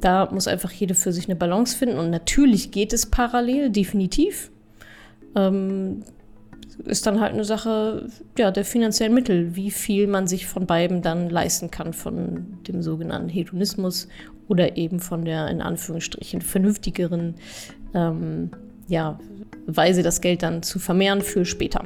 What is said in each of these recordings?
Da muss einfach jede für sich eine Balance finden. Und natürlich geht es parallel, definitiv. Ähm, ist dann halt eine Sache ja, der finanziellen Mittel, wie viel man sich von beiden dann leisten kann, von dem sogenannten Hedonismus oder eben von der in Anführungsstrichen vernünftigeren ähm, ja, Weise, das Geld dann zu vermehren für später.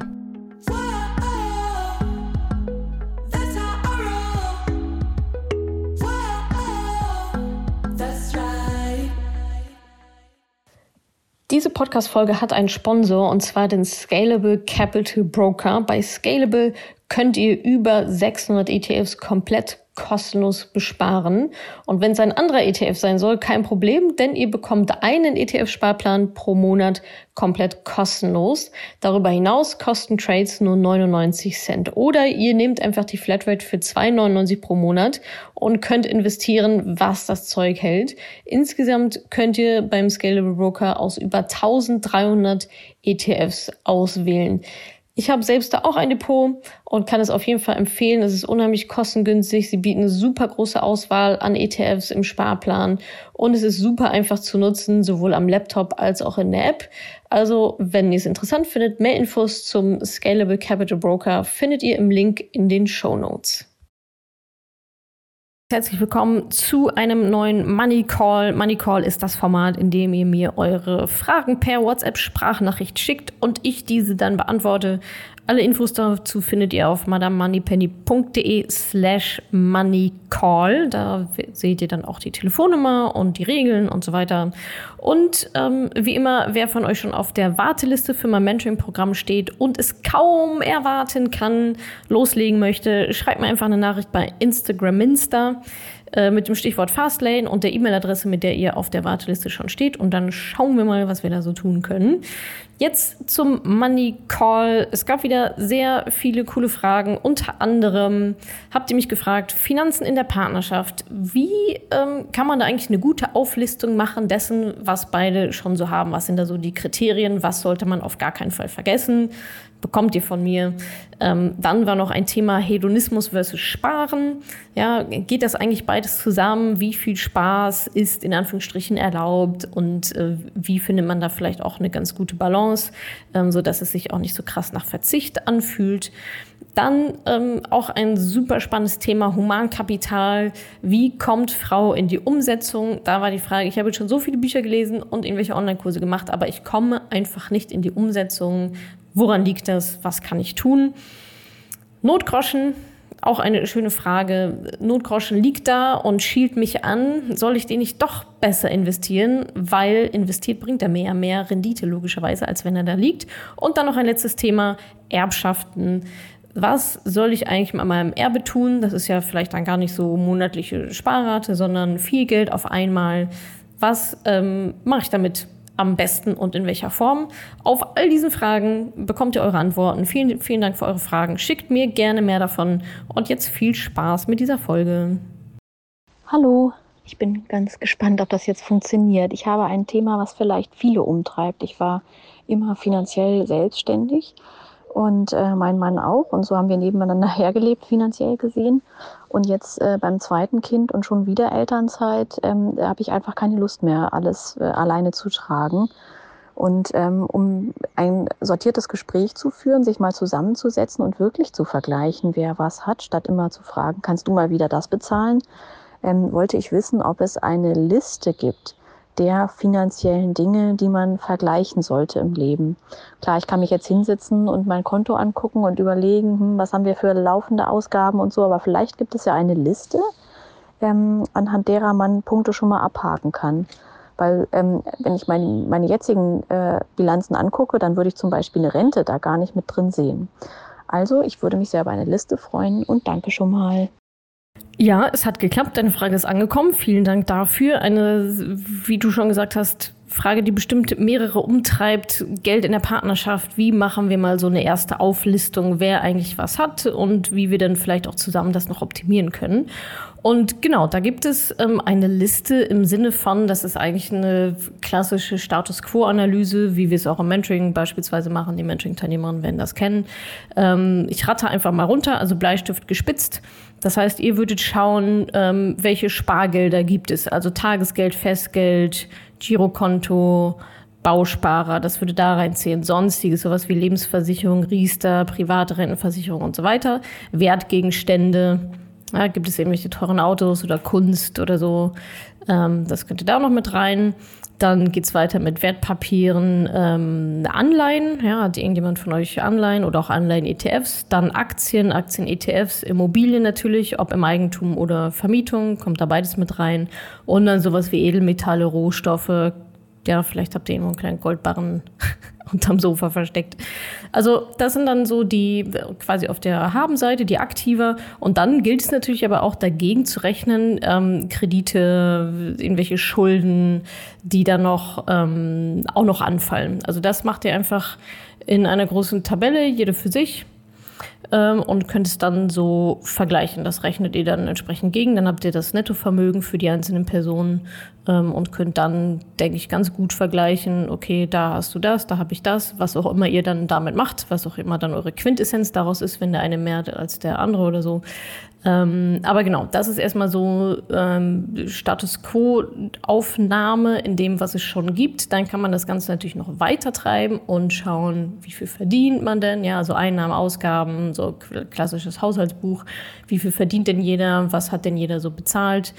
Diese Podcast-Folge hat einen Sponsor und zwar den Scalable Capital Broker. Bei Scalable könnt ihr über 600 ETFs komplett kostenlos besparen. Und wenn es ein anderer ETF sein soll, kein Problem, denn ihr bekommt einen ETF-Sparplan pro Monat komplett kostenlos. Darüber hinaus kosten Trades nur 99 Cent. Oder ihr nehmt einfach die Flatrate für 2,99 pro Monat und könnt investieren, was das Zeug hält. Insgesamt könnt ihr beim Scalable Broker aus über 1300 ETFs auswählen. Ich habe selbst da auch ein Depot und kann es auf jeden Fall empfehlen. Es ist unheimlich kostengünstig. Sie bieten eine super große Auswahl an ETFs im Sparplan und es ist super einfach zu nutzen, sowohl am Laptop als auch in der App. Also, wenn ihr es interessant findet, mehr Infos zum Scalable Capital Broker findet ihr im Link in den Show Notes. Herzlich willkommen zu einem neuen Money Call. Money Call ist das Format, in dem ihr mir eure Fragen per WhatsApp-Sprachnachricht schickt und ich diese dann beantworte. Alle Infos dazu findet ihr auf madamemoneypenny.de slash moneycall. Da seht ihr dann auch die Telefonnummer und die Regeln und so weiter. Und ähm, wie immer, wer von euch schon auf der Warteliste für mein Mentoring-Programm steht und es kaum erwarten kann, loslegen möchte, schreibt mir einfach eine Nachricht bei Instagram Insta. Äh, mit dem Stichwort Fastlane und der E-Mail-Adresse, mit der ihr auf der Warteliste schon steht. Und dann schauen wir mal, was wir da so tun können. Jetzt zum Money Call. Es gab wieder sehr viele coole Fragen. Unter anderem habt ihr mich gefragt, Finanzen in der Partnerschaft. Wie ähm, kann man da eigentlich eine gute Auflistung machen dessen, was beide schon so haben? Was sind da so die Kriterien? Was sollte man auf gar keinen Fall vergessen? bekommt ihr von mir. Ähm, dann war noch ein Thema Hedonismus versus Sparen. Ja, geht das eigentlich beides zusammen? Wie viel Spaß ist in Anführungsstrichen erlaubt und äh, wie findet man da vielleicht auch eine ganz gute Balance, ähm, so dass es sich auch nicht so krass nach Verzicht anfühlt? Dann ähm, auch ein super spannendes Thema Humankapital. Wie kommt Frau in die Umsetzung? Da war die Frage, ich habe schon so viele Bücher gelesen und irgendwelche Online-Kurse gemacht, aber ich komme einfach nicht in die Umsetzung. Woran liegt das? Was kann ich tun? Notgroschen, auch eine schöne Frage. Notgroschen liegt da und schielt mich an. Soll ich den nicht doch besser investieren? Weil investiert bringt er mehr, mehr Rendite logischerweise, als wenn er da liegt. Und dann noch ein letztes Thema, Erbschaften. Was soll ich eigentlich mit meinem Erbe tun? Das ist ja vielleicht dann gar nicht so monatliche Sparrate, sondern viel Geld auf einmal. Was ähm, mache ich damit? Am besten und in welcher Form? Auf all diesen Fragen bekommt ihr eure Antworten. Vielen, vielen Dank für eure Fragen. Schickt mir gerne mehr davon. Und jetzt viel Spaß mit dieser Folge. Hallo, ich bin ganz gespannt, ob das jetzt funktioniert. Ich habe ein Thema, was vielleicht viele umtreibt. Ich war immer finanziell selbstständig und äh, mein Mann auch. Und so haben wir nebeneinander hergelebt, finanziell gesehen. Und jetzt äh, beim zweiten Kind und schon wieder Elternzeit ähm, habe ich einfach keine Lust mehr, alles äh, alleine zu tragen. Und ähm, um ein sortiertes Gespräch zu führen, sich mal zusammenzusetzen und wirklich zu vergleichen, wer was hat, statt immer zu fragen, kannst du mal wieder das bezahlen, ähm, wollte ich wissen, ob es eine Liste gibt, der finanziellen Dinge, die man vergleichen sollte im Leben. Klar, ich kann mich jetzt hinsetzen und mein Konto angucken und überlegen, hm, was haben wir für laufende Ausgaben und so, aber vielleicht gibt es ja eine Liste, ähm, anhand derer man Punkte schon mal abhaken kann. Weil ähm, wenn ich mein, meine jetzigen äh, Bilanzen angucke, dann würde ich zum Beispiel eine Rente da gar nicht mit drin sehen. Also ich würde mich sehr über eine Liste freuen und danke schon mal. Ja, es hat geklappt. Deine Frage ist angekommen. Vielen Dank dafür. Eine, wie du schon gesagt hast, Frage, die bestimmt mehrere umtreibt. Geld in der Partnerschaft. Wie machen wir mal so eine erste Auflistung, wer eigentlich was hat und wie wir dann vielleicht auch zusammen das noch optimieren können? Und genau, da gibt es ähm, eine Liste im Sinne von, das ist eigentlich eine klassische Status Quo-Analyse, wie wir es auch im Mentoring beispielsweise machen. Die Mentoring-Teilnehmerinnen werden das kennen. Ähm, ich rate einfach mal runter, also Bleistift gespitzt. Das heißt, ihr würdet schauen, ähm, welche Spargelder gibt es. Also Tagesgeld, Festgeld, Girokonto, Bausparer, das würde da reinzählen. Sonstiges, sowas wie Lebensversicherung, Riester, private Rentenversicherung und so weiter. Wertgegenstände, ja, gibt es irgendwelche teuren Autos oder Kunst oder so. Ähm, das könnte da noch mit rein. Dann geht's weiter mit Wertpapieren, ähm, Anleihen. Ja, hat irgendjemand von euch Anleihen oder auch Anleihen-ETFs? Dann Aktien, Aktien-ETFs, Immobilien natürlich, ob im Eigentum oder Vermietung, kommt da beides mit rein. Und dann sowas wie Edelmetalle, Rohstoffe, ja, vielleicht habt ihr irgendwo einen kleinen Goldbarren unterm Sofa versteckt. Also das sind dann so die quasi auf der Habenseite, die aktiver. Und dann gilt es natürlich aber auch dagegen zu rechnen, ähm, Kredite, irgendwelche Schulden, die dann noch ähm, auch noch anfallen. Also das macht ihr einfach in einer großen Tabelle, jede für sich ähm, und könnt es dann so vergleichen. Das rechnet ihr dann entsprechend gegen. Dann habt ihr das Nettovermögen für die einzelnen Personen ähm, und könnt dann, denke ich, ganz gut vergleichen, okay, da hast du das, da habe ich das, was auch immer ihr dann damit macht, was auch immer dann eure Quintessenz daraus ist, wenn der eine mehr als der andere oder so. Ähm, aber genau, das ist erstmal so ähm, Status Quo-Aufnahme in dem, was es schon gibt. Dann kann man das Ganze natürlich noch weiter treiben und schauen, wie viel verdient man denn? Ja, also Einnahmen, Ausgaben, so klassisches Haushaltsbuch. Wie viel verdient denn jeder? Was hat denn jeder so bezahlt?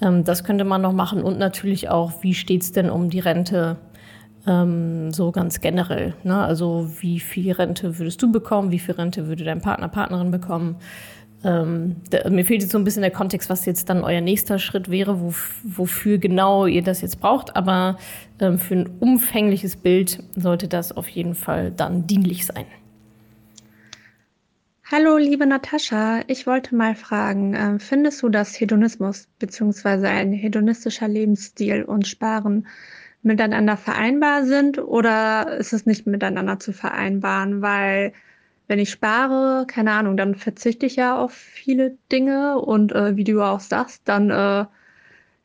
Ähm, das könnte man noch machen und natürlich auch, wie steht's denn um die Rente? Ähm, so ganz generell. Ne? Also wie viel Rente würdest du bekommen? Wie viel Rente würde dein Partner, Partnerin bekommen? Ähm, da, mir fehlt jetzt so ein bisschen der Kontext, was jetzt dann euer nächster Schritt wäre, wo, wofür genau ihr das jetzt braucht. Aber ähm, für ein umfängliches Bild sollte das auf jeden Fall dann dienlich sein. Hallo, liebe Natascha. Ich wollte mal fragen, äh, findest du, dass Hedonismus bzw. ein hedonistischer Lebensstil und Sparen miteinander vereinbar sind oder ist es nicht miteinander zu vereinbaren? Weil wenn ich spare, keine Ahnung, dann verzichte ich ja auf viele Dinge und äh, wie du auch sagst, dann äh,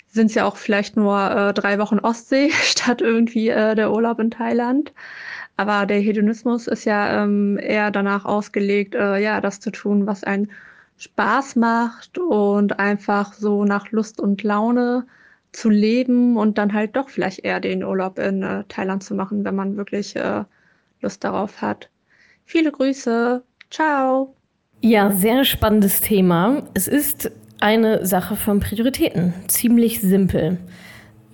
sind es ja auch vielleicht nur äh, drei Wochen Ostsee statt irgendwie äh, der Urlaub in Thailand. Aber der Hedonismus ist ja ähm, eher danach ausgelegt, äh, ja, das zu tun, was einen Spaß macht und einfach so nach Lust und Laune zu leben und dann halt doch vielleicht eher den Urlaub in äh, Thailand zu machen, wenn man wirklich äh, Lust darauf hat. Viele Grüße. Ciao. Ja, sehr spannendes Thema. Es ist eine Sache von Prioritäten. Ziemlich simpel.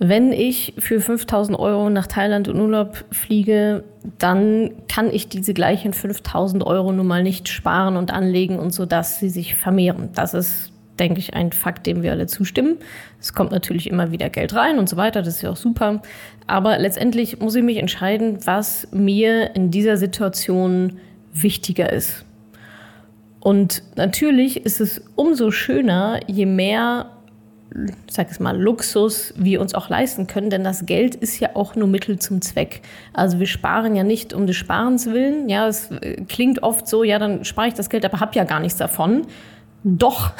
Wenn ich für 5000 Euro nach Thailand in Urlaub fliege, dann kann ich diese gleichen 5000 Euro nun mal nicht sparen und anlegen und so, dass sie sich vermehren. Das ist, denke ich, ein Fakt, dem wir alle zustimmen. Es kommt natürlich immer wieder Geld rein und so weiter. Das ist ja auch super. Aber letztendlich muss ich mich entscheiden, was mir in dieser Situation wichtiger ist. Und natürlich ist es umso schöner, je mehr, sag es mal, Luxus wir uns auch leisten können, denn das Geld ist ja auch nur Mittel zum Zweck. Also wir sparen ja nicht um des Sparens willen. Ja, es äh, klingt oft so, ja, dann spare ich das Geld, aber habe ja gar nichts davon. Doch,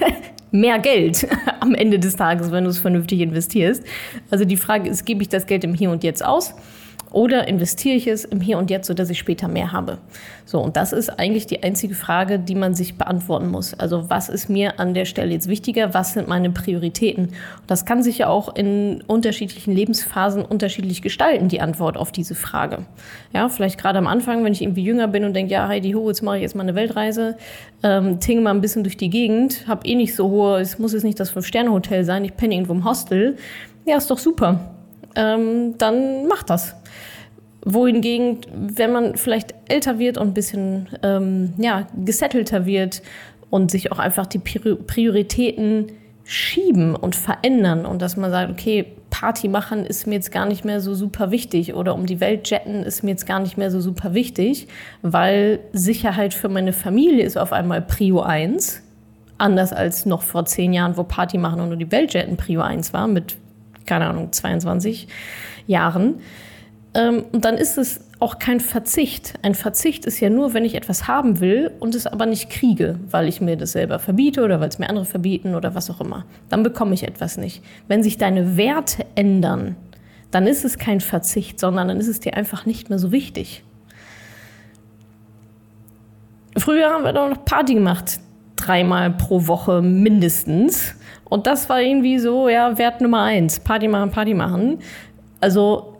mehr Geld am Ende des Tages, wenn du es vernünftig investierst. Also die Frage ist, gebe ich das Geld im Hier und Jetzt aus? Oder investiere ich es im Hier und Jetzt, sodass ich später mehr habe? So, und das ist eigentlich die einzige Frage, die man sich beantworten muss. Also, was ist mir an der Stelle jetzt wichtiger? Was sind meine Prioritäten? Und das kann sich ja auch in unterschiedlichen Lebensphasen unterschiedlich gestalten, die Antwort auf diese Frage. Ja, vielleicht gerade am Anfang, wenn ich irgendwie jünger bin und denke, ja, Heidi Ho, jetzt mache ich jetzt mal eine Weltreise, ähm, tinge mal ein bisschen durch die Gegend, habe eh nicht so hohe, es muss jetzt nicht das Fünf-Sterne-Hotel sein, ich penne irgendwo im Hostel. Ja, ist doch super. Ähm, dann mach das wohingegen, wenn man vielleicht älter wird und ein bisschen ähm, ja, gesettelter wird und sich auch einfach die Prioritäten schieben und verändern und dass man sagt, okay, Party machen ist mir jetzt gar nicht mehr so super wichtig oder um die Welt jetten ist mir jetzt gar nicht mehr so super wichtig, weil Sicherheit für meine Familie ist auf einmal Prio 1. Anders als noch vor zehn Jahren, wo Party machen und nur die Welt jetten Prio 1 war, mit, keine Ahnung, 22 Jahren. Ähm, und dann ist es auch kein Verzicht. Ein Verzicht ist ja nur, wenn ich etwas haben will und es aber nicht kriege, weil ich mir das selber verbiete oder weil es mir andere verbieten oder was auch immer. Dann bekomme ich etwas nicht. Wenn sich deine Werte ändern, dann ist es kein Verzicht, sondern dann ist es dir einfach nicht mehr so wichtig. Früher haben wir doch noch Party gemacht, dreimal pro Woche mindestens. Und das war irgendwie so, ja, Wert Nummer eins, Party machen, Party machen. Also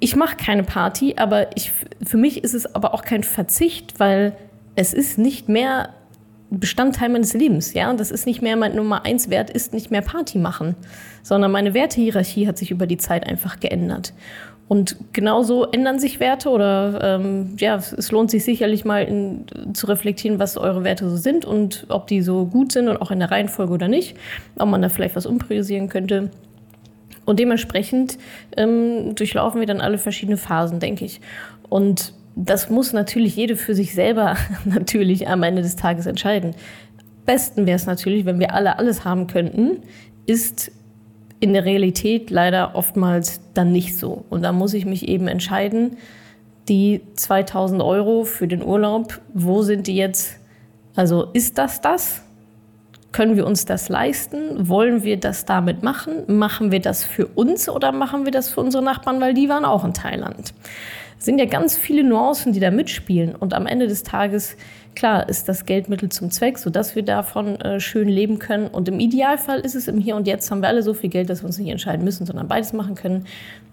ich mache keine Party, aber ich, für mich ist es aber auch kein Verzicht, weil es ist nicht mehr Bestandteil meines Lebens, ja. Und das ist nicht mehr mein Nummer eins Wert, ist nicht mehr Party machen, sondern meine Wertehierarchie hat sich über die Zeit einfach geändert. Und genauso ändern sich Werte oder ähm, ja, es lohnt sich sicherlich mal in, zu reflektieren, was eure Werte so sind und ob die so gut sind und auch in der Reihenfolge oder nicht, ob man da vielleicht was umpriorisieren könnte. Und dementsprechend ähm, durchlaufen wir dann alle verschiedene Phasen, denke ich. Und das muss natürlich jede für sich selber natürlich am Ende des Tages entscheiden. Besten wäre es natürlich, wenn wir alle alles haben könnten, ist in der Realität leider oftmals dann nicht so. Und da muss ich mich eben entscheiden, die 2000 Euro für den Urlaub, wo sind die jetzt? Also ist das das? Können wir uns das leisten? Wollen wir das damit machen? Machen wir das für uns oder machen wir das für unsere Nachbarn, weil die waren auch in Thailand? Es sind ja ganz viele Nuancen, die da mitspielen. Und am Ende des Tages, klar, ist das Geldmittel zum Zweck, sodass wir davon äh, schön leben können. Und im Idealfall ist es im Hier und Jetzt, haben wir alle so viel Geld, dass wir uns nicht entscheiden müssen, sondern beides machen können.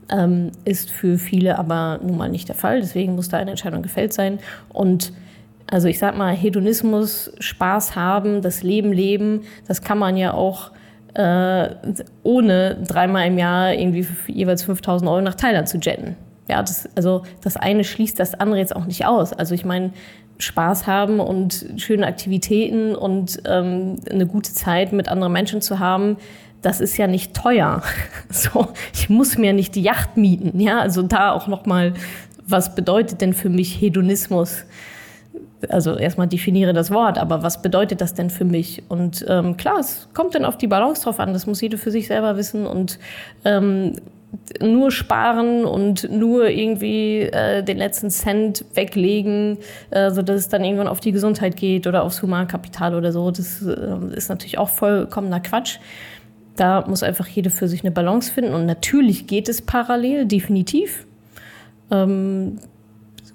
Ähm, ist für viele aber nun mal nicht der Fall. Deswegen muss da eine Entscheidung gefällt sein. Und also ich sag mal, Hedonismus, Spaß haben, das Leben leben, das kann man ja auch äh, ohne dreimal im Jahr irgendwie jeweils 5000 Euro nach Thailand zu jetten. Ja, das, also das eine schließt das andere jetzt auch nicht aus. Also ich meine, Spaß haben und schöne Aktivitäten und ähm, eine gute Zeit mit anderen Menschen zu haben, das ist ja nicht teuer. So, ich muss mir nicht die Yacht mieten. Ja, also da auch noch mal, was bedeutet denn für mich Hedonismus? also erstmal definiere das Wort, aber was bedeutet das denn für mich? Und ähm, klar, es kommt dann auf die Balance drauf an, das muss jeder für sich selber wissen und ähm, nur sparen und nur irgendwie äh, den letzten Cent weglegen, äh, sodass es dann irgendwann auf die Gesundheit geht oder aufs Humankapital oder so, das äh, ist natürlich auch vollkommener Quatsch. Da muss einfach jeder für sich eine Balance finden und natürlich geht es parallel, definitiv. Ähm,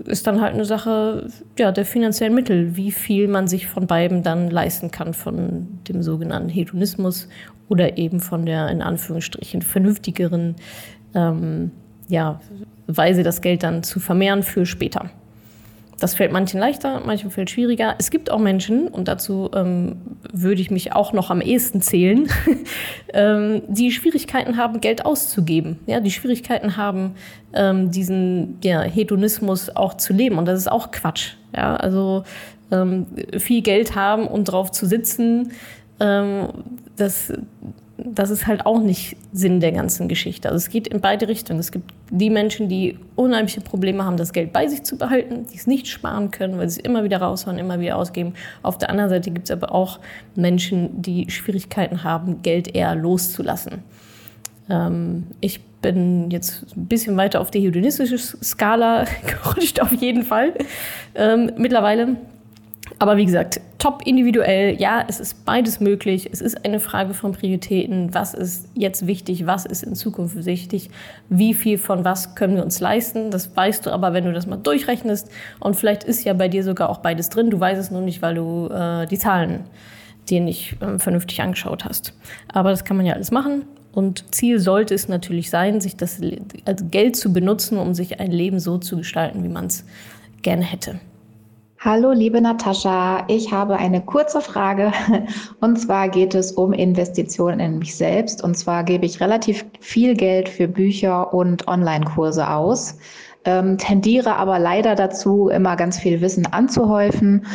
ist dann halt eine Sache ja, der finanziellen Mittel, wie viel man sich von beiden dann leisten kann, von dem sogenannten Hedonismus oder eben von der in Anführungsstrichen vernünftigeren ähm, ja, Weise, das Geld dann zu vermehren für später. Das fällt manchen leichter, manchen fällt schwieriger. Es gibt auch Menschen, und dazu ähm, würde ich mich auch noch am ehesten zählen, ähm, die Schwierigkeiten haben, Geld auszugeben. Ja, die Schwierigkeiten haben, ähm, diesen ja, Hedonismus auch zu leben. Und das ist auch Quatsch. Ja, also ähm, viel Geld haben und drauf zu sitzen, ähm, das, das ist halt auch nicht Sinn der ganzen Geschichte. Also es geht in beide Richtungen. Es gibt die Menschen, die unheimliche Probleme haben, das Geld bei sich zu behalten, die es nicht sparen können, weil sie es immer wieder raushauen, immer wieder ausgeben. Auf der anderen Seite gibt es aber auch Menschen, die Schwierigkeiten haben, Geld eher loszulassen. Ähm, ich bin jetzt ein bisschen weiter auf die hedonistische Skala gerutscht, auf jeden Fall. Ähm, mittlerweile aber wie gesagt, top individuell. Ja, es ist beides möglich. Es ist eine Frage von Prioritäten. Was ist jetzt wichtig? Was ist in Zukunft wichtig? Wie viel von was können wir uns leisten? Das weißt du aber, wenn du das mal durchrechnest. Und vielleicht ist ja bei dir sogar auch beides drin. Du weißt es nur nicht, weil du äh, die Zahlen dir nicht äh, vernünftig angeschaut hast. Aber das kann man ja alles machen. Und Ziel sollte es natürlich sein, sich das also Geld zu benutzen, um sich ein Leben so zu gestalten, wie man es gerne hätte. Hallo, liebe Natascha. Ich habe eine kurze Frage. Und zwar geht es um Investitionen in mich selbst. Und zwar gebe ich relativ viel Geld für Bücher und Online-Kurse aus, ähm, tendiere aber leider dazu, immer ganz viel Wissen anzuhäufen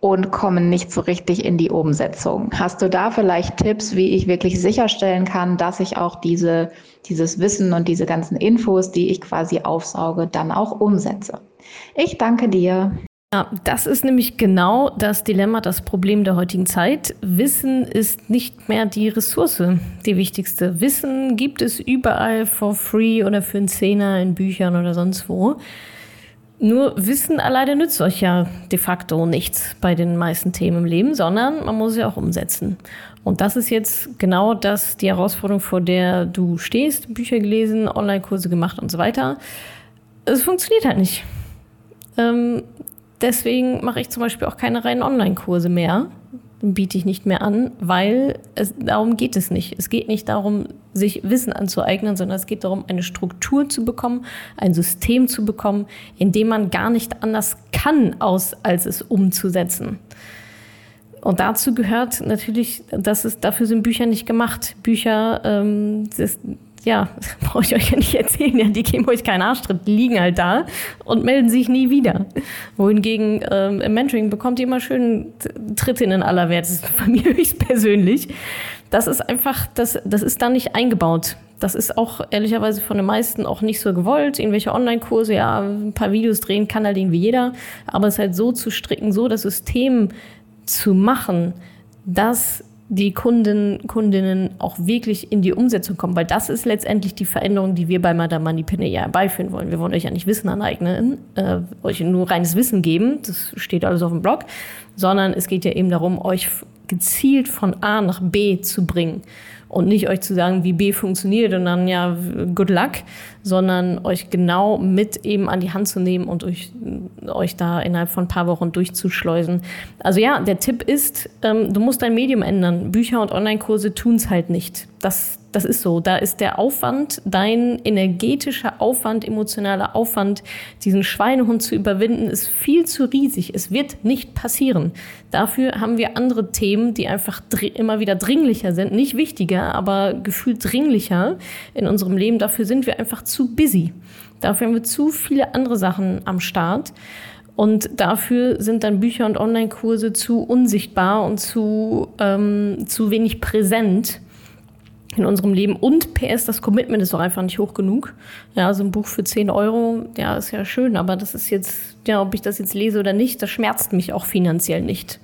und kommen nicht so richtig in die Umsetzung. Hast du da vielleicht Tipps, wie ich wirklich sicherstellen kann, dass ich auch diese, dieses Wissen und diese ganzen Infos, die ich quasi aufsauge, dann auch umsetze? Ich danke dir. Ja, das ist nämlich genau das Dilemma, das Problem der heutigen Zeit. Wissen ist nicht mehr die Ressource, die wichtigste. Wissen gibt es überall for free oder für einen Zehner in Büchern oder sonst wo. Nur Wissen alleine nützt euch ja de facto nichts bei den meisten Themen im Leben, sondern man muss ja auch umsetzen. Und das ist jetzt genau das, die Herausforderung, vor der du stehst, Bücher gelesen, Online-Kurse gemacht und so weiter. Es funktioniert halt nicht. Ähm, deswegen mache ich zum Beispiel auch keine reinen Online-Kurse mehr. Biete ich nicht mehr an, weil es, darum geht es nicht. Es geht nicht darum, sich Wissen anzueignen, sondern es geht darum, eine Struktur zu bekommen, ein System zu bekommen, in dem man gar nicht anders kann, aus, als es umzusetzen. Und dazu gehört natürlich, dass es dafür sind Bücher nicht gemacht. Bücher, ähm, das, ja, brauche ich euch ja nicht erzählen, ja, die geben euch keinen Arschtritt, die liegen halt da und melden sich nie wieder. Wohingegen ähm, im Mentoring bekommt ihr immer schön Tritte in den Allerwertesten, von mir höchstpersönlich. Das ist einfach, das, das ist da nicht eingebaut. Das ist auch ehrlicherweise von den meisten auch nicht so gewollt. Irgendwelche Online-Kurse, ja, ein paar Videos drehen kann halt irgendwie jeder. Aber es halt so zu stricken, so das System zu machen, dass die Kunden, Kundinnen auch wirklich in die Umsetzung kommen, weil das ist letztendlich die Veränderung, die wir bei Madame Moneypenny ja beiführen wollen. Wir wollen euch ja nicht Wissen aneignen, äh, euch nur reines Wissen geben, das steht alles auf dem Blog, sondern es geht ja eben darum, euch gezielt von A nach B zu bringen und nicht euch zu sagen, wie B funktioniert und dann ja, good luck, sondern euch genau mit eben an die Hand zu nehmen und euch, euch da innerhalb von ein paar Wochen durchzuschleusen. Also ja, der Tipp ist, ähm, du musst dein Medium ändern. Bücher und Online-Kurse tun es halt nicht. Das, das ist so. Da ist der Aufwand, dein energetischer Aufwand, emotionaler Aufwand, diesen Schweinehund zu überwinden, ist viel zu riesig. Es wird nicht passieren. Dafür haben wir andere Themen, die einfach immer wieder dringlicher sind. Nicht wichtiger, aber gefühlt dringlicher in unserem Leben. Dafür sind wir einfach zu busy. Dafür haben wir zu viele andere Sachen am Start. Und dafür sind dann Bücher und Online-Kurse zu unsichtbar und zu, ähm, zu wenig präsent in unserem Leben. Und PS, das Commitment ist auch einfach nicht hoch genug. Ja, so ein Buch für 10 Euro, ja, ist ja schön, aber das ist jetzt, ja, ob ich das jetzt lese oder nicht, das schmerzt mich auch finanziell nicht.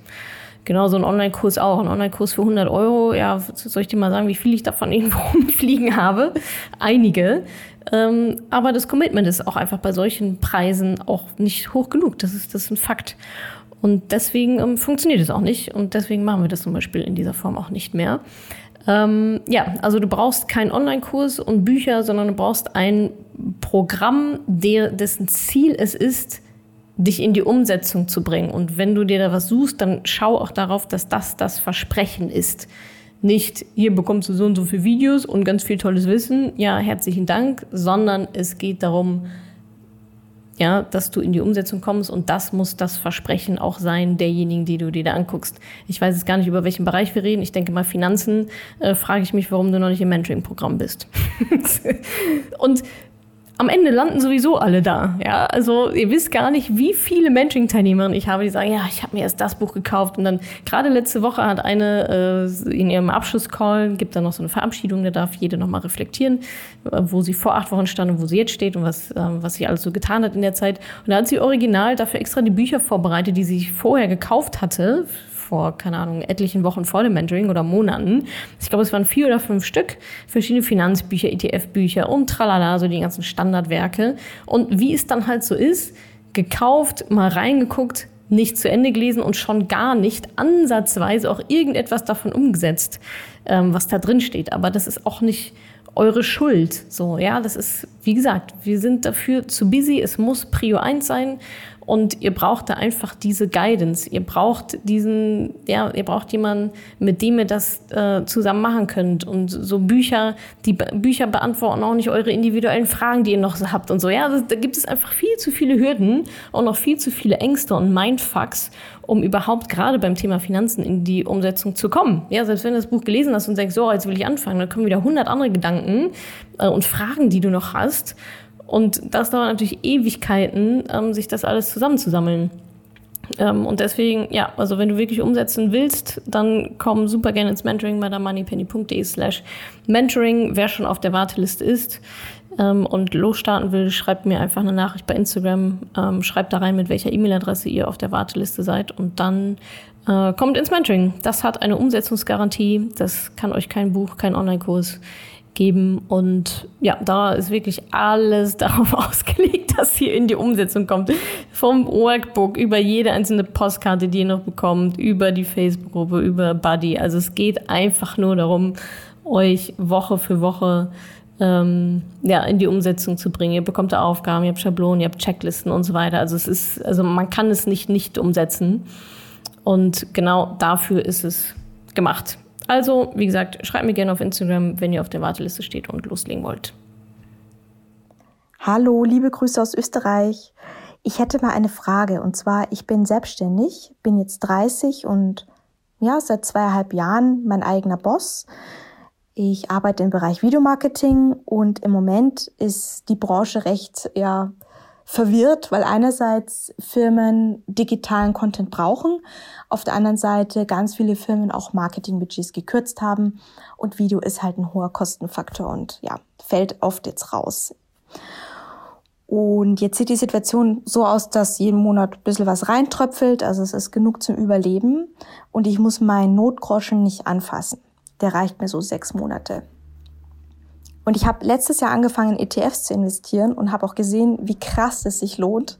Genau, so ein Online-Kurs auch. Ein Online-Kurs für 100 Euro, ja, soll ich dir mal sagen, wie viel ich davon irgendwo rumfliegen habe? Einige. Ähm, aber das Commitment ist auch einfach bei solchen Preisen auch nicht hoch genug. Das ist, das ist ein Fakt. Und deswegen ähm, funktioniert es auch nicht. Und deswegen machen wir das zum Beispiel in dieser Form auch nicht mehr. Ähm, ja, also du brauchst keinen Online-Kurs und Bücher, sondern du brauchst ein Programm, der, dessen Ziel es ist, dich in die Umsetzung zu bringen. Und wenn du dir da was suchst, dann schau auch darauf, dass das das Versprechen ist. Nicht, hier bekommst du so und so viele Videos und ganz viel tolles Wissen, ja, herzlichen Dank, sondern es geht darum, ja, dass du in die Umsetzung kommst und das muss das Versprechen auch sein derjenigen, die du dir da anguckst. Ich weiß jetzt gar nicht, über welchen Bereich wir reden. Ich denke mal Finanzen, äh, frage ich mich, warum du noch nicht im Mentoring-Programm bist. und am Ende landen sowieso alle da. Ja, also ihr wisst gar nicht, wie viele Mentoring-Teilnehmerinnen ich habe, die sagen, ja, ich habe mir erst das Buch gekauft und dann gerade letzte Woche hat eine äh, in ihrem Abschlusscall gibt da noch so eine Verabschiedung, da darf jede noch mal reflektieren, wo sie vor acht Wochen stand und wo sie jetzt steht und was äh, was sie alles so getan hat in der Zeit. Und da hat sie original dafür extra die Bücher vorbereitet, die sie vorher gekauft hatte vor, keine Ahnung, etlichen Wochen vor dem Mentoring oder Monaten. Ich glaube, es waren vier oder fünf Stück, verschiedene Finanzbücher, ETF-Bücher und tralala, so die ganzen Standardwerke. Und wie es dann halt so ist, gekauft, mal reingeguckt, nicht zu Ende gelesen und schon gar nicht ansatzweise auch irgendetwas davon umgesetzt, ähm, was da drin steht. Aber das ist auch nicht eure Schuld. So, ja, das ist, wie gesagt, wir sind dafür zu busy. Es muss Prio 1 sein. Und ihr braucht da einfach diese Guidance. Ihr braucht diesen, ja, ihr braucht jemanden, mit dem ihr das äh, zusammen machen könnt. Und so Bücher, die Bücher beantworten auch nicht eure individuellen Fragen, die ihr noch habt und so. Ja, das, da gibt es einfach viel zu viele Hürden und noch viel zu viele Ängste und Mindfucks, um überhaupt gerade beim Thema Finanzen in die Umsetzung zu kommen. Ja, selbst wenn du das Buch gelesen hast und denkst, so, jetzt will ich anfangen, dann kommen wieder hundert andere Gedanken äh, und Fragen, die du noch hast. Und das dauert natürlich Ewigkeiten, ähm, sich das alles zusammenzusammeln. Ähm, und deswegen, ja, also wenn du wirklich umsetzen willst, dann komm super gerne ins Mentoring bei der moneypenny.de slash Mentoring. Wer schon auf der Warteliste ist ähm, und losstarten will, schreibt mir einfach eine Nachricht bei Instagram, ähm, schreibt da rein, mit welcher E-Mail-Adresse ihr auf der Warteliste seid und dann äh, kommt ins Mentoring. Das hat eine Umsetzungsgarantie. Das kann euch kein Buch, kein Online-Kurs geben. Und ja, da ist wirklich alles darauf ausgelegt, dass ihr in die Umsetzung kommt. Vom Workbook über jede einzelne Postkarte, die ihr noch bekommt, über die Facebook-Gruppe, über Buddy. Also es geht einfach nur darum, euch Woche für Woche ähm, ja, in die Umsetzung zu bringen. Ihr bekommt da Aufgaben, ihr habt Schablonen, ihr habt Checklisten und so weiter. Also es ist, also man kann es nicht nicht umsetzen. Und genau dafür ist es gemacht. Also, wie gesagt, schreibt mir gerne auf Instagram, wenn ihr auf der Warteliste steht und loslegen wollt. Hallo, liebe Grüße aus Österreich. Ich hätte mal eine Frage und zwar, ich bin selbstständig, bin jetzt 30 und ja, seit zweieinhalb Jahren mein eigener Boss. Ich arbeite im Bereich Videomarketing und im Moment ist die Branche recht, ja, verwirrt, weil einerseits Firmen digitalen Content brauchen, auf der anderen Seite ganz viele Firmen auch Marketingbudgets gekürzt haben und Video ist halt ein hoher Kostenfaktor und ja, fällt oft jetzt raus. Und jetzt sieht die Situation so aus, dass jeden Monat ein bisschen was reintröpfelt, also es ist genug zum Überleben und ich muss meinen Notgroschen nicht anfassen. Der reicht mir so sechs Monate. Und ich habe letztes Jahr angefangen, in ETFs zu investieren und habe auch gesehen, wie krass es sich lohnt.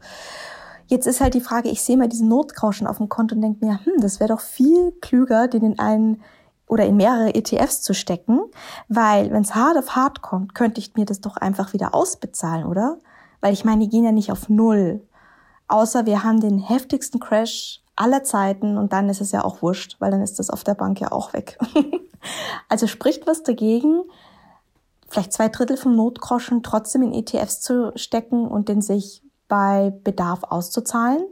Jetzt ist halt die Frage, ich sehe mal diesen Notgrauschen auf dem Konto und denke mir, hm, das wäre doch viel klüger, den in einen oder in mehrere ETFs zu stecken, weil wenn es hart auf hart kommt, könnte ich mir das doch einfach wieder ausbezahlen, oder? Weil ich meine, die gehen ja nicht auf Null. Außer wir haben den heftigsten Crash aller Zeiten und dann ist es ja auch wurscht, weil dann ist das auf der Bank ja auch weg. also spricht was dagegen, vielleicht zwei Drittel vom Notgroschen trotzdem in ETFs zu stecken und den sich bei Bedarf auszuzahlen.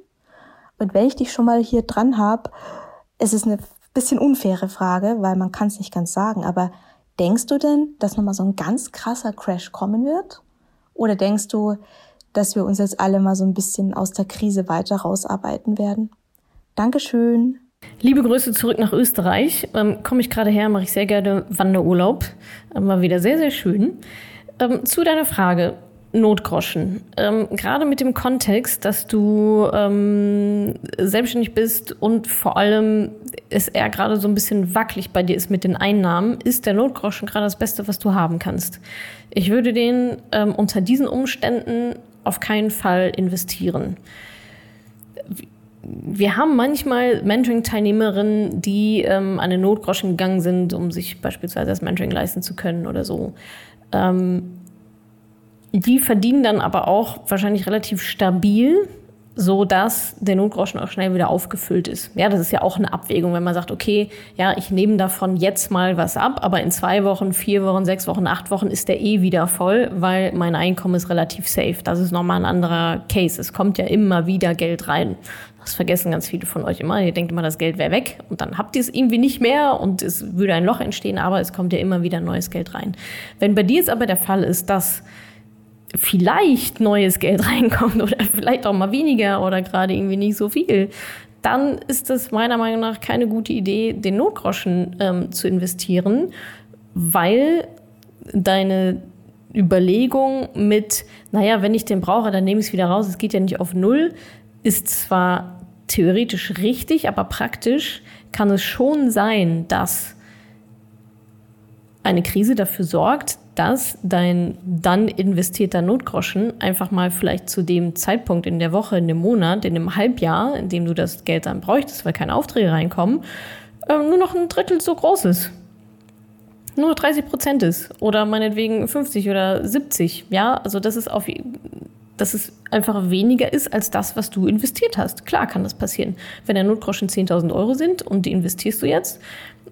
Und wenn ich dich schon mal hier dran habe, es ist eine bisschen unfaire Frage, weil man kann es nicht ganz sagen, aber denkst du denn, dass nochmal so ein ganz krasser Crash kommen wird? Oder denkst du, dass wir uns jetzt alle mal so ein bisschen aus der Krise weiter rausarbeiten werden? Dankeschön. Liebe Grüße zurück nach Österreich. Ähm, Komme ich gerade her, mache ich sehr gerne Wanderurlaub. Ähm, war wieder sehr, sehr schön. Ähm, zu deiner Frage. Notgroschen. Ähm, gerade mit dem Kontext, dass du ähm, selbstständig bist und vor allem es eher gerade so ein bisschen wackelig bei dir ist mit den Einnahmen, ist der Notgroschen gerade das Beste, was du haben kannst. Ich würde den ähm, unter diesen Umständen auf keinen Fall investieren wir haben manchmal Mentoring-Teilnehmerinnen, die ähm, an den Notgroschen gegangen sind, um sich beispielsweise das Mentoring leisten zu können oder so. Ähm, die verdienen dann aber auch wahrscheinlich relativ stabil, so dass der Notgroschen auch schnell wieder aufgefüllt ist. Ja, das ist ja auch eine Abwägung, wenn man sagt, okay, ja, ich nehme davon jetzt mal was ab, aber in zwei Wochen, vier Wochen, sechs Wochen, acht Wochen ist der eh wieder voll, weil mein Einkommen ist relativ safe. Das ist nochmal ein anderer Case. Es kommt ja immer wieder Geld rein. Das vergessen ganz viele von euch immer. Ihr denkt immer, das Geld wäre weg und dann habt ihr es irgendwie nicht mehr und es würde ein Loch entstehen, aber es kommt ja immer wieder neues Geld rein. Wenn bei dir jetzt aber der Fall ist, dass vielleicht neues Geld reinkommt oder vielleicht auch mal weniger oder gerade irgendwie nicht so viel, dann ist es meiner Meinung nach keine gute Idee, den Notgroschen ähm, zu investieren, weil deine Überlegung mit, naja, wenn ich den brauche, dann nehme ich es wieder raus, es geht ja nicht auf Null, ist zwar theoretisch richtig, aber praktisch kann es schon sein, dass eine Krise dafür sorgt, dass dein dann investierter Notgroschen einfach mal vielleicht zu dem Zeitpunkt in der Woche, in dem Monat, in dem Halbjahr, in dem du das Geld dann bräuchtest, weil keine Aufträge reinkommen, nur noch ein Drittel so groß ist. Nur 30 Prozent ist. Oder meinetwegen 50 oder 70. Ja, also das ist auf dass es einfach weniger ist als das, was du investiert hast. Klar kann das passieren. Wenn der Notgroschen 10.000 Euro sind und die investierst du jetzt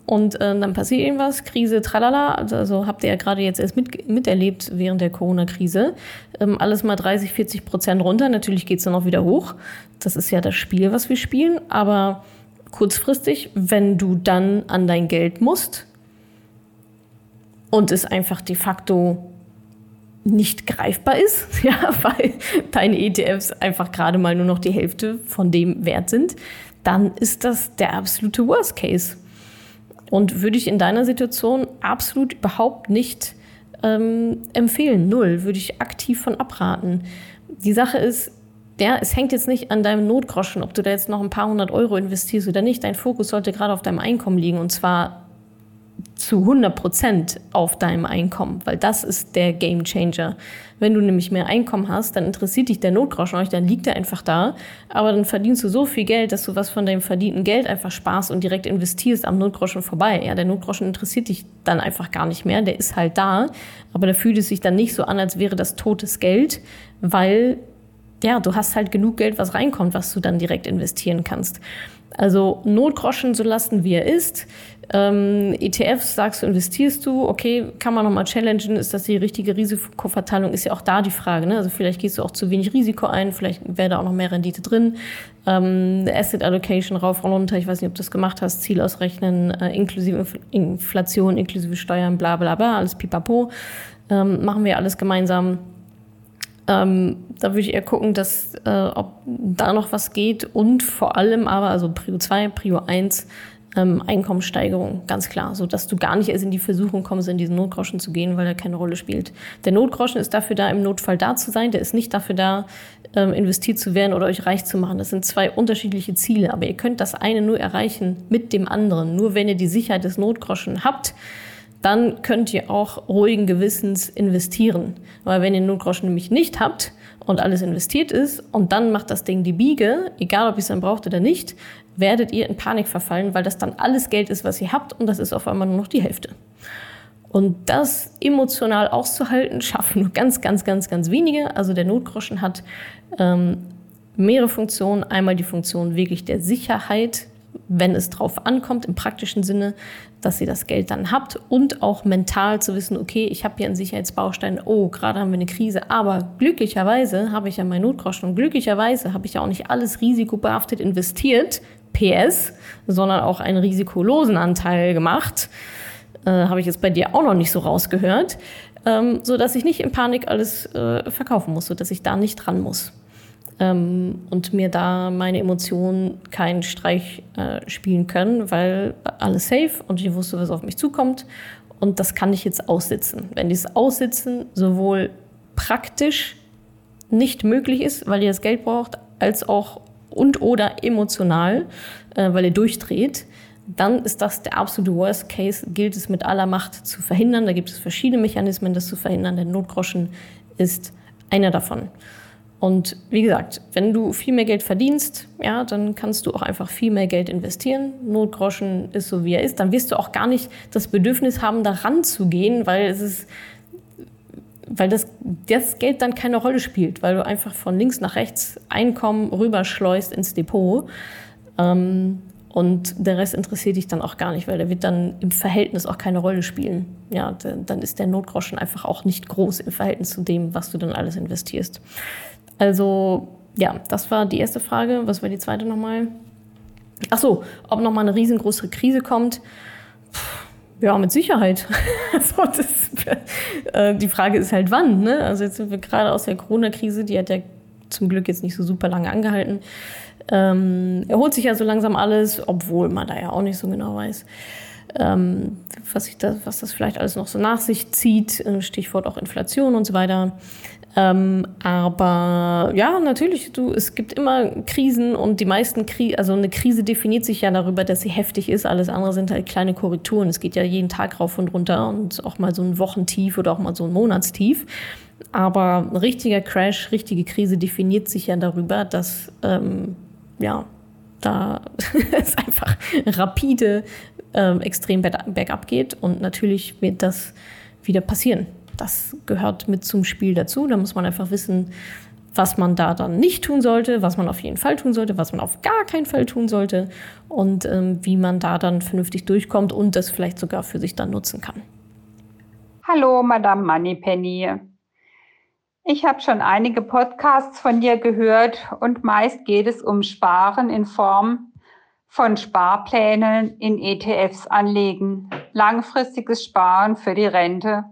und äh, dann passiert irgendwas, Krise, tralala, also, habt ihr ja gerade jetzt erst mit, miterlebt während der Corona-Krise, ähm, alles mal 30, 40 Prozent runter. Natürlich geht es dann auch wieder hoch. Das ist ja das Spiel, was wir spielen. Aber kurzfristig, wenn du dann an dein Geld musst und es einfach de facto nicht greifbar ist, ja, weil deine ETFs einfach gerade mal nur noch die Hälfte von dem wert sind, dann ist das der absolute Worst Case. Und würde ich in deiner Situation absolut überhaupt nicht ähm, empfehlen. Null, würde ich aktiv von abraten. Die Sache ist, ja, es hängt jetzt nicht an deinem Notgroschen, ob du da jetzt noch ein paar hundert Euro investierst oder nicht. Dein Fokus sollte gerade auf deinem Einkommen liegen und zwar zu 100 Prozent auf deinem Einkommen, weil das ist der Game Changer. Wenn du nämlich mehr Einkommen hast, dann interessiert dich der Notgroschen euch, dann liegt er einfach da, aber dann verdienst du so viel Geld, dass du was von deinem verdienten Geld einfach sparst und direkt investierst am Notgroschen vorbei. Ja, der Notgroschen interessiert dich dann einfach gar nicht mehr, der ist halt da, aber da fühlt es sich dann nicht so an, als wäre das totes Geld, weil ja, du hast halt genug Geld, was reinkommt, was du dann direkt investieren kannst. Also Notgroschen so lassen, wie er ist. Ähm, ETFs sagst du, investierst du, okay, kann man nochmal challengen, ist das die richtige Risikoverteilung, ist ja auch da die Frage. Ne? Also vielleicht gehst du auch zu wenig Risiko ein, vielleicht wäre da auch noch mehr Rendite drin. Ähm, Asset Allocation rauf und runter, ich weiß nicht, ob du das gemacht hast, Ziel ausrechnen, äh, inklusive Inflation, inklusive Steuern, bla bla bla, alles pipapo. Ähm, machen wir alles gemeinsam. Ähm, da würde ich eher gucken, dass, äh, ob da noch was geht und vor allem aber, also Prio 2, Prio 1, ähm, Einkommenssteigerung, ganz klar, so dass du gar nicht erst in die Versuchung kommst, in diesen Notgroschen zu gehen, weil er keine Rolle spielt. Der Notgroschen ist dafür da, im Notfall da zu sein, der ist nicht dafür da, ähm, investiert zu werden oder euch reich zu machen. Das sind zwei unterschiedliche Ziele, aber ihr könnt das eine nur erreichen mit dem anderen. Nur wenn ihr die Sicherheit des Notgroschen habt, dann könnt ihr auch ruhigen Gewissens investieren. Weil wenn ihr Notgroschen nämlich nicht habt und alles investiert ist und dann macht das Ding die Biege, egal ob ihr es dann braucht oder nicht, werdet ihr in Panik verfallen, weil das dann alles Geld ist, was ihr habt und das ist auf einmal nur noch die Hälfte. Und das emotional auszuhalten, schaffen nur ganz, ganz, ganz, ganz wenige. Also der Notgroschen hat ähm, mehrere Funktionen. Einmal die Funktion wirklich der Sicherheit, wenn es drauf ankommt, im praktischen Sinne, dass ihr das Geld dann habt und auch mental zu wissen, okay, ich habe hier einen Sicherheitsbaustein, oh, gerade haben wir eine Krise, aber glücklicherweise habe ich ja meinen Notgroschen und glücklicherweise habe ich ja auch nicht alles risikobehaftet investiert, PS, sondern auch einen risikolosen Anteil gemacht. Äh, Habe ich jetzt bei dir auch noch nicht so rausgehört, ähm, so dass ich nicht in Panik alles äh, verkaufen muss, so dass ich da nicht dran muss. Ähm, und mir da meine Emotionen keinen Streich äh, spielen können, weil alles safe und ich wusste, was auf mich zukommt. Und das kann ich jetzt aussitzen. Wenn dieses Aussitzen sowohl praktisch nicht möglich ist, weil ihr das Geld braucht, als auch und oder emotional, äh, weil ihr durchdreht, dann ist das der absolute Worst Case, gilt es mit aller Macht zu verhindern. Da gibt es verschiedene Mechanismen, das zu verhindern. Der Notgroschen ist einer davon. Und wie gesagt, wenn du viel mehr Geld verdienst, ja, dann kannst du auch einfach viel mehr Geld investieren. Notgroschen ist so, wie er ist. Dann wirst du auch gar nicht das Bedürfnis haben, daran zu gehen, weil es ist weil das, das Geld dann keine Rolle spielt, weil du einfach von links nach rechts Einkommen rüberschleust ins Depot. Ähm, und der Rest interessiert dich dann auch gar nicht, weil der wird dann im Verhältnis auch keine Rolle spielen. Ja, dann ist der Notgroschen einfach auch nicht groß im Verhältnis zu dem, was du dann alles investierst. Also, ja, das war die erste Frage. Was war die zweite nochmal? Ach so, ob nochmal eine riesengroße Krise kommt. Ja, mit Sicherheit. also das, äh, die Frage ist halt wann. Ne? Also jetzt sind wir gerade aus der Corona-Krise, die hat ja zum Glück jetzt nicht so super lange angehalten. Ähm, erholt sich ja so langsam alles, obwohl man da ja auch nicht so genau weiß, ähm, was, da, was das vielleicht alles noch so nach sich zieht. Äh, Stichwort auch Inflation und so weiter. Ähm, aber ja, natürlich, du, es gibt immer Krisen und die meisten Krisen, also eine Krise definiert sich ja darüber, dass sie heftig ist. Alles andere sind halt kleine Korrekturen. Es geht ja jeden Tag rauf und runter und auch mal so ein Wochentief oder auch mal so ein Monatstief. Aber ein richtiger Crash, richtige Krise definiert sich ja darüber, dass ähm, ja, da es einfach rapide ähm, extrem bergab geht und natürlich wird das wieder passieren das gehört mit zum Spiel dazu. Da muss man einfach wissen, was man da dann nicht tun sollte, was man auf jeden Fall tun sollte, was man auf gar keinen Fall tun sollte und ähm, wie man da dann vernünftig durchkommt und das vielleicht sogar für sich dann nutzen kann. Hallo, Madame Moneypenny. Ich habe schon einige Podcasts von dir gehört und meist geht es um Sparen in Form von Sparplänen in ETFs anlegen, langfristiges Sparen für die Rente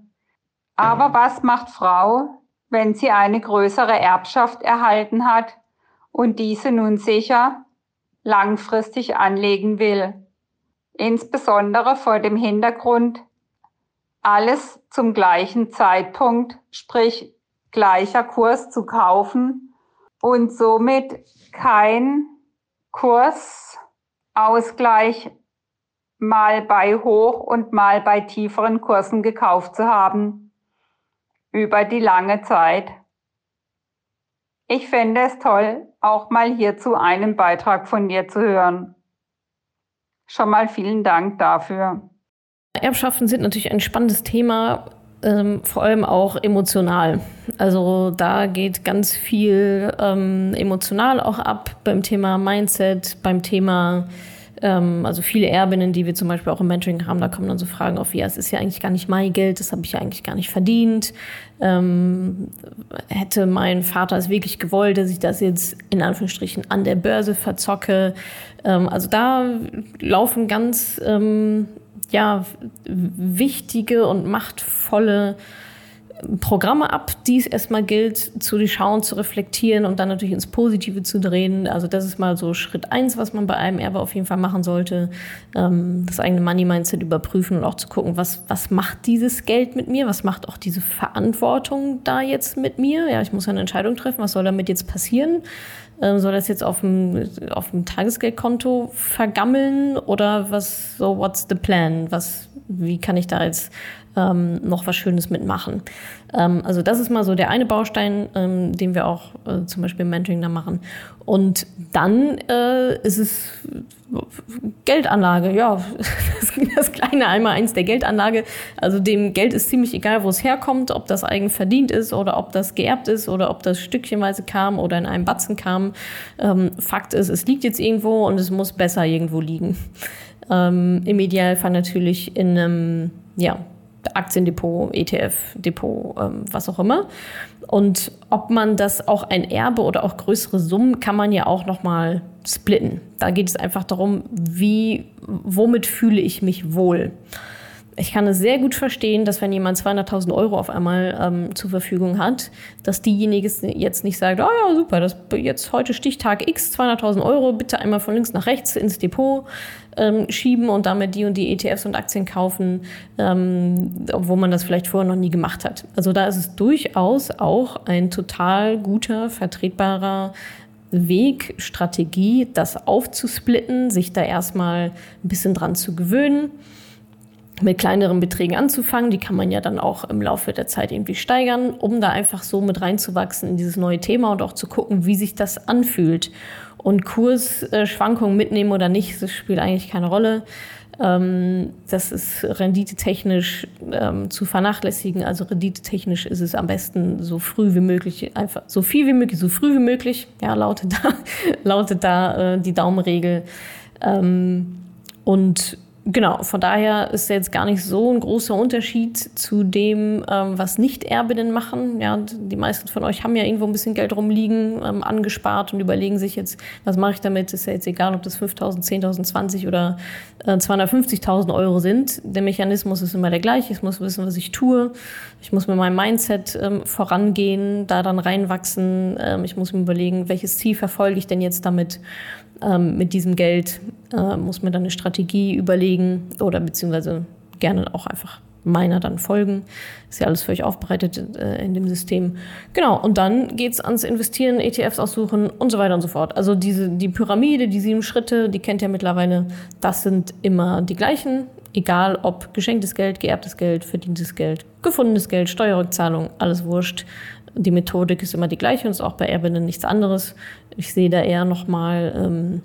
Aber was macht Frau, wenn sie eine größere Erbschaft erhalten hat und diese nun sicher langfristig anlegen will? Insbesondere vor dem Hintergrund, alles zum gleichen Zeitpunkt, sprich gleicher Kurs zu kaufen und somit kein Kursausgleich mal bei hoch und mal bei tieferen Kursen gekauft zu haben über die lange Zeit. Ich fände es toll, auch mal hierzu einen Beitrag von dir zu hören. Schon mal vielen Dank dafür. Erbschaften sind natürlich ein spannendes Thema, ähm, vor allem auch emotional. Also da geht ganz viel ähm, emotional auch ab beim Thema Mindset, beim Thema ähm, also viele Erbinnen, die wir zum Beispiel auch im Mentoring haben, da kommen dann so Fragen auf, ja, es ist ja eigentlich gar nicht mein Geld, das habe ich ja eigentlich gar nicht verdient. Ähm, hätte mein Vater es wirklich gewollt, dass ich das jetzt in Anführungsstrichen an der Börse verzocke? Ähm, also da laufen ganz ähm, ja, wichtige und machtvolle Programme ab, die es erstmal gilt zu durchschauen, zu reflektieren und dann natürlich ins Positive zu drehen. Also das ist mal so Schritt eins, was man bei einem Erbe auf jeden Fall machen sollte. Ähm, das eigene Money-Mindset überprüfen und auch zu gucken, was, was macht dieses Geld mit mir? Was macht auch diese Verantwortung da jetzt mit mir? Ja, ich muss eine Entscheidung treffen. Was soll damit jetzt passieren? Ähm, soll das jetzt auf dem, auf dem Tagesgeldkonto vergammeln oder was, so what's the plan? Was, wie kann ich da jetzt ähm, noch was Schönes mitmachen. Ähm, also das ist mal so der eine Baustein, ähm, den wir auch äh, zum Beispiel im Mentoring da machen. Und dann äh, ist es Geldanlage, ja, das kleine einmal eins der Geldanlage. Also dem Geld ist ziemlich egal, wo es herkommt, ob das eigen verdient ist oder ob das geerbt ist oder ob das stückchenweise kam oder in einem Batzen kam. Ähm, Fakt ist, es liegt jetzt irgendwo und es muss besser irgendwo liegen. Ähm, Im Idealfall natürlich in einem, ja, Aktiendepot, ETF-Depot, ähm, was auch immer. Und ob man das auch ein Erbe oder auch größere Summen kann man ja auch noch mal splitten. Da geht es einfach darum, wie, womit fühle ich mich wohl ich kann es sehr gut verstehen, dass wenn jemand 200.000 Euro auf einmal ähm, zur Verfügung hat, dass diejenige jetzt nicht sagt, oh ja, super, das jetzt heute Stichtag X, 200.000 Euro, bitte einmal von links nach rechts ins Depot ähm, schieben und damit die und die ETFs und Aktien kaufen, ähm, obwohl man das vielleicht vorher noch nie gemacht hat. Also da ist es durchaus auch ein total guter, vertretbarer Weg, Strategie, das aufzusplitten, sich da erstmal ein bisschen dran zu gewöhnen mit kleineren Beträgen anzufangen. Die kann man ja dann auch im Laufe der Zeit irgendwie steigern, um da einfach so mit reinzuwachsen in dieses neue Thema und auch zu gucken, wie sich das anfühlt. Und Kursschwankungen mitnehmen oder nicht, das spielt eigentlich keine Rolle. Ähm, das ist renditetechnisch ähm, zu vernachlässigen. Also renditetechnisch ist es am besten so früh wie möglich, einfach so viel wie möglich, so früh wie möglich. Ja, lautet da, lautet da äh, die Daumenregel. Ähm, und Genau, von daher ist jetzt gar nicht so ein großer Unterschied zu dem, ähm, was Nicht-Erbinnen machen. Ja, die meisten von euch haben ja irgendwo ein bisschen Geld rumliegen, ähm, angespart und überlegen sich jetzt, was mache ich damit? Ist ja jetzt egal, ob das 5.000, 10.000, 20 oder äh, 250.000 Euro sind. Der Mechanismus ist immer der gleiche. Ich muss wissen, was ich tue. Ich muss mit meinem Mindset ähm, vorangehen, da dann reinwachsen. Ähm, ich muss mir überlegen, welches Ziel verfolge ich denn jetzt damit? Ähm, mit diesem Geld äh, muss man dann eine Strategie überlegen oder beziehungsweise gerne auch einfach meiner dann folgen. Ist ja alles für euch aufbereitet äh, in dem System. Genau, und dann geht's ans Investieren, ETFs aussuchen und so weiter und so fort. Also diese, die Pyramide, die sieben Schritte, die kennt ihr mittlerweile, das sind immer die gleichen. Egal ob geschenktes Geld, geerbtes Geld, verdientes Geld, gefundenes Geld, Steuerrückzahlung, alles wurscht. Die Methodik ist immer die gleiche und ist auch bei Erbinnen nichts anderes. Ich sehe da eher nochmal ähm,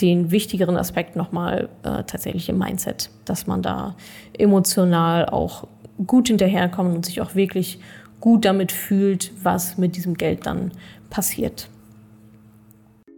den wichtigeren Aspekt nochmal äh, tatsächlich im Mindset, dass man da emotional auch gut hinterherkommt und sich auch wirklich gut damit fühlt, was mit diesem Geld dann passiert.